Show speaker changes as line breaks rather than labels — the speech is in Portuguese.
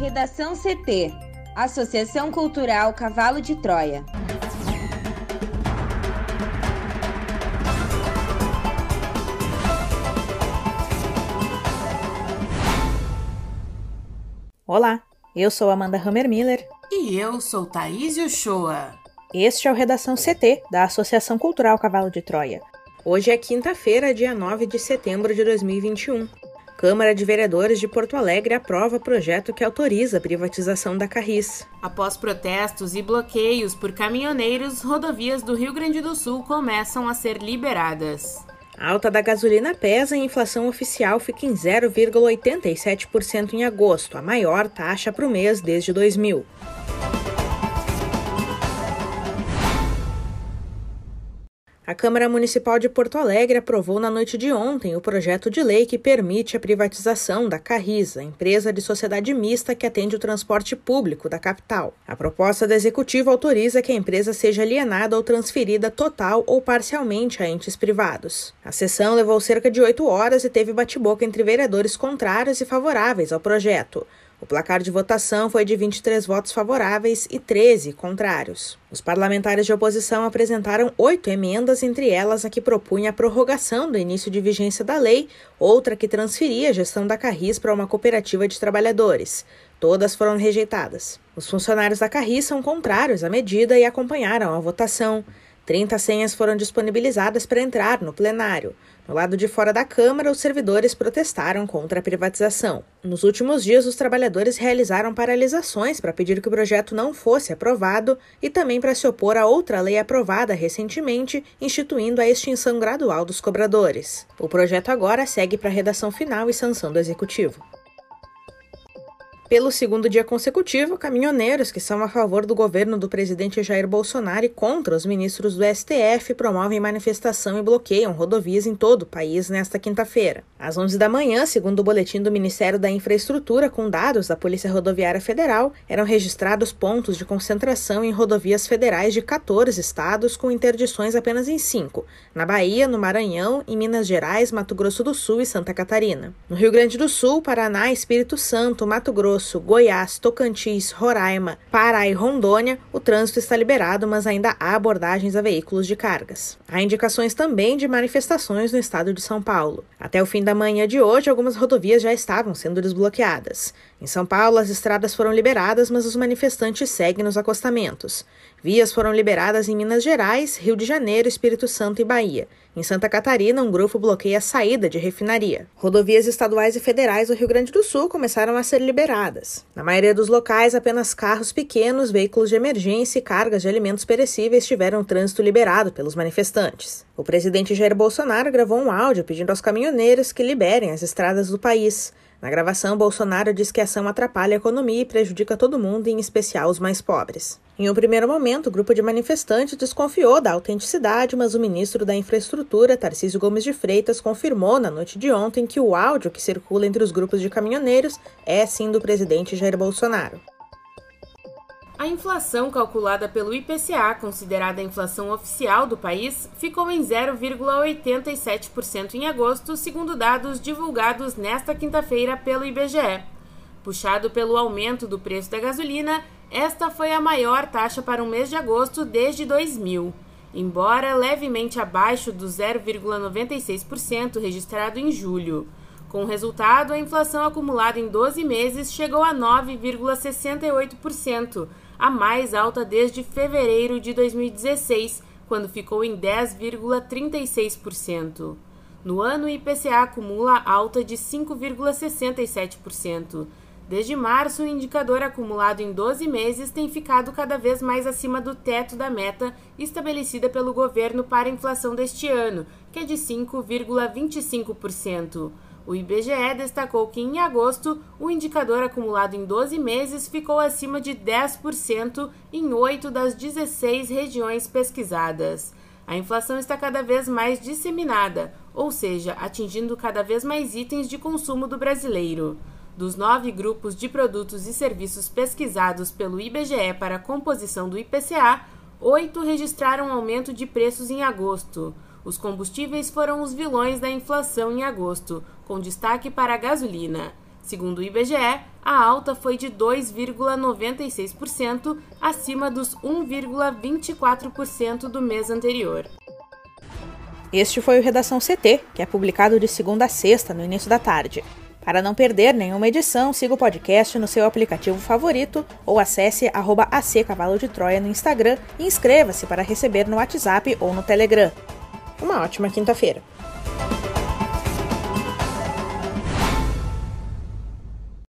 Redação CT Associação Cultural Cavalo de Troia.
Olá, eu sou Amanda Hammermiller.
E eu sou Thaís Uchoa.
Este é o Redação CT, da Associação Cultural Cavalo de Troia. Hoje é quinta-feira, dia 9 de setembro de 2021. Câmara de Vereadores de Porto Alegre aprova projeto que autoriza a privatização da Carris.
Após protestos e bloqueios por caminhoneiros, rodovias do Rio Grande do Sul começam a ser liberadas.
A alta da gasolina pesa e a inflação oficial fica em 0,87% em agosto, a maior taxa para o mês desde 2000. A Câmara Municipal de Porto Alegre aprovou na noite de ontem o projeto de lei que permite a privatização da Carrisa, empresa de sociedade mista que atende o transporte público da capital. A proposta do executivo autoriza que a empresa seja alienada ou transferida total ou parcialmente a entes privados. A sessão levou cerca de oito horas e teve bate-boca entre vereadores contrários e favoráveis ao projeto. O placar de votação foi de 23 votos favoráveis e 13 contrários. Os parlamentares de oposição apresentaram oito emendas, entre elas a que propunha a prorrogação do início de vigência da lei, outra que transferia a gestão da Carris para uma cooperativa de trabalhadores. Todas foram rejeitadas. Os funcionários da Carris são contrários à medida e acompanharam a votação. 30 senhas foram disponibilizadas para entrar no plenário. No lado de fora da Câmara, os servidores protestaram contra a privatização. Nos últimos dias, os trabalhadores realizaram paralisações para pedir que o projeto não fosse aprovado e também para se opor a outra lei aprovada recentemente, instituindo a extinção gradual dos cobradores. O projeto agora segue para a redação final e sanção do Executivo. Pelo segundo dia consecutivo, caminhoneiros que são a favor do governo do presidente Jair Bolsonaro e contra os ministros do STF promovem manifestação e bloqueiam rodovias em todo o país nesta quinta-feira. Às 11 da manhã, segundo o boletim do Ministério da Infraestrutura, com dados da Polícia Rodoviária Federal, eram registrados pontos de concentração em rodovias federais de 14 estados, com interdições apenas em 5, na Bahia, no Maranhão, em Minas Gerais, Mato Grosso do Sul e Santa Catarina. No Rio Grande do Sul, Paraná, Espírito Santo, Mato Grosso, Grosso, Goiás, Tocantins, Roraima, Pará e Rondônia, o trânsito está liberado, mas ainda há abordagens a veículos de cargas. Há indicações também de manifestações no estado de São Paulo. Até o fim da manhã de hoje, algumas rodovias já estavam sendo desbloqueadas. Em São Paulo, as estradas foram liberadas, mas os manifestantes seguem nos acostamentos. Vias foram liberadas em Minas Gerais, Rio de Janeiro, Espírito Santo e Bahia. Em Santa Catarina, um grupo bloqueia a saída de refinaria. Rodovias estaduais e federais do Rio Grande do Sul começaram a ser liberadas. Na maioria dos locais, apenas carros pequenos, veículos de emergência e cargas de alimentos perecíveis tiveram trânsito liberado pelos manifestantes. O presidente Jair Bolsonaro gravou um áudio pedindo aos caminhoneiros que liberem as estradas do país. Na gravação, Bolsonaro diz que a ação atrapalha a economia e prejudica todo mundo, em especial os mais pobres. Em um primeiro momento, o grupo de manifestantes desconfiou da autenticidade, mas o ministro da Infraestrutura, Tarcísio Gomes de Freitas, confirmou na noite de ontem que o áudio que circula entre os grupos de caminhoneiros é sim do presidente Jair Bolsonaro.
A inflação calculada pelo IPCA, considerada a inflação oficial do país, ficou em 0,87% em agosto, segundo dados divulgados nesta quinta-feira pelo IBGE. Puxado pelo aumento do preço da gasolina, esta foi a maior taxa para o mês de agosto desde 2000, embora levemente abaixo do 0,96% registrado em julho. Com o resultado, a inflação acumulada em 12 meses chegou a 9,68%, a mais alta desde fevereiro de 2016, quando ficou em 10,36%. No ano, o IPCA acumula alta de 5,67%. Desde março, o indicador acumulado em 12 meses tem ficado cada vez mais acima do teto da meta estabelecida pelo governo para a inflação deste ano, que é de 5,25%. O IBGE destacou que em agosto o indicador acumulado em 12 meses ficou acima de 10% em 8 das 16 regiões pesquisadas. A inflação está cada vez mais disseminada, ou seja, atingindo cada vez mais itens de consumo do brasileiro. Dos nove grupos de produtos e serviços pesquisados pelo IBGE para a composição do IPCA, oito registraram aumento de preços em agosto. Os combustíveis foram os vilões da inflação em agosto, com destaque para a gasolina. Segundo o IBGE, a alta foi de 2,96%, acima dos 1,24% do mês anterior.
Este foi o Redação CT, que é publicado de segunda a sexta, no início da tarde. Para não perder nenhuma edição, siga o podcast no seu aplicativo favorito ou acesse arroba AC de Troia no Instagram e inscreva-se para receber no WhatsApp ou no Telegram. Uma ótima quinta-feira!